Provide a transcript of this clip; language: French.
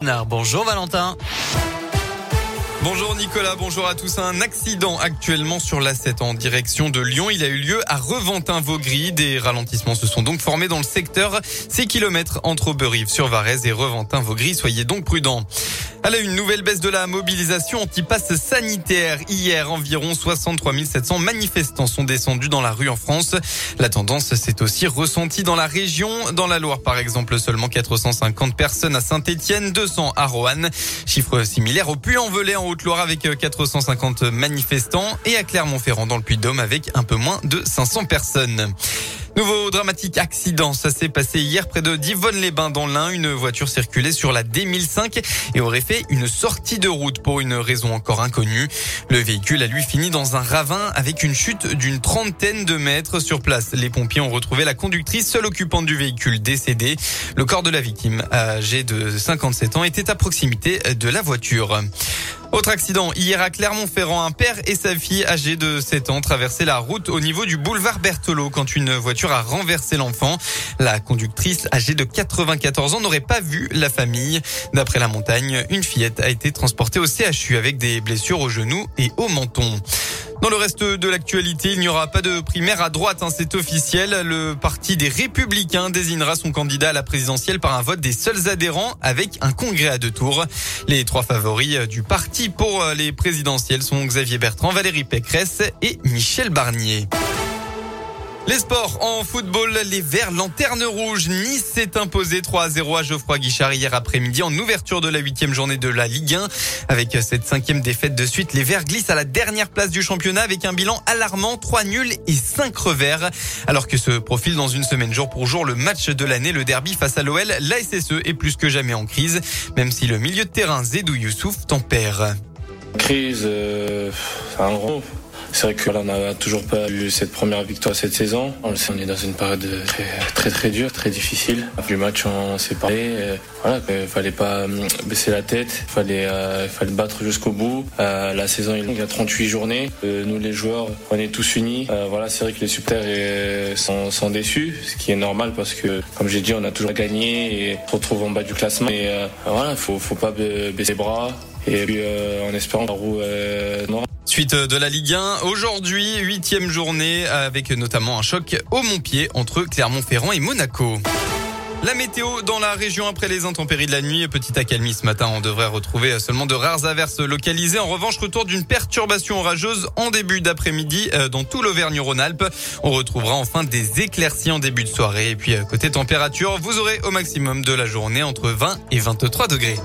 Bonjour Valentin. Bonjour Nicolas, bonjour à tous. Un accident actuellement sur l'A7 en direction de Lyon. Il a eu lieu à Reventin-Vaugry. Des ralentissements se sont donc formés dans le secteur. 6 km entre Auberive sur Varese et Reventin-Vaugry. Soyez donc prudents. Elle a une nouvelle baisse de la mobilisation anti-passe sanitaire. Hier, environ 63 700 manifestants sont descendus dans la rue en France. La tendance s'est aussi ressentie dans la région. Dans la Loire, par exemple, seulement 450 personnes à Saint-Etienne, 200 à Roanne. Chiffre similaire au Puy-en-Velay en Haute-Loire avec 450 manifestants et à Clermont-Ferrand dans le Puy-de-Dôme avec un peu moins de 500 personnes. Nouveau dramatique accident, ça s'est passé hier près de Divonne-les-Bains dans l'Ain. Une voiture circulait sur la D1005 et aurait fait une sortie de route pour une raison encore inconnue. Le véhicule a lui fini dans un ravin avec une chute d'une trentaine de mètres sur place. Les pompiers ont retrouvé la conductrice, seule occupante du véhicule décédée. Le corps de la victime, âgé de 57 ans, était à proximité de la voiture. Autre accident, hier à Clermont-Ferrand, un père et sa fille âgés de 7 ans traversaient la route au niveau du boulevard Berthelot quand une voiture a renversé l'enfant. La conductrice âgée de 94 ans n'aurait pas vu la famille. D'après la montagne, une fillette a été transportée au CHU avec des blessures au genou et au menton. Dans le reste de l'actualité, il n'y aura pas de primaire à droite, hein, c'est officiel. Le parti des Républicains désignera son candidat à la présidentielle par un vote des seuls adhérents avec un congrès à deux tours. Les trois favoris du parti pour les présidentielles sont Xavier Bertrand, Valérie Pécresse et Michel Barnier. Les sports en football, les Verts lanterne rouge. Nice s'est imposé 3 à 0 à Geoffroy Guichard hier après-midi en ouverture de la huitième journée de la Ligue 1. Avec cette cinquième défaite de suite, les Verts glissent à la dernière place du championnat avec un bilan alarmant, 3 nuls et 5 revers. Alors que se profile dans une semaine jour pour jour le match de l'année, le derby face à l'OL, la SSE est plus que jamais en crise, même si le milieu de terrain Zedou Youssouf tempère. Crise, euh, c'est un gros. C'est vrai que là, on n'a toujours pas eu cette première victoire cette saison. On le est dans une période très très, très dure, très difficile. Du match, on s'est parlé. Voilà, il fallait pas hum, baisser la tête, il fallait, euh, fallait battre jusqu'au bout. Euh, la saison est longue, il y a 38 journées. Euh, nous, les joueurs, on est tous unis. Euh, voilà, c'est vrai que les supporters sont, sont, déçus, ce qui est normal parce que, comme j'ai dit, on a toujours gagné et on se retrouve en bas du classement. Et voilà, faut, faut pas baisser les bras. Et puis, en espérant la roue non Suite de la Ligue 1, aujourd'hui, huitième journée avec notamment un choc au Montpied entre Clermont-Ferrand et Monaco. La météo dans la région après les intempéries de la nuit. Petite accalmie ce matin. On devrait retrouver seulement de rares averses localisées. En revanche, retour d'une perturbation orageuse en début d'après-midi euh, dans tout l'Auvergne-Rhône-Alpes. On retrouvera enfin des éclaircies en début de soirée. Et puis, euh, côté température, vous aurez au maximum de la journée entre 20 et 23 degrés.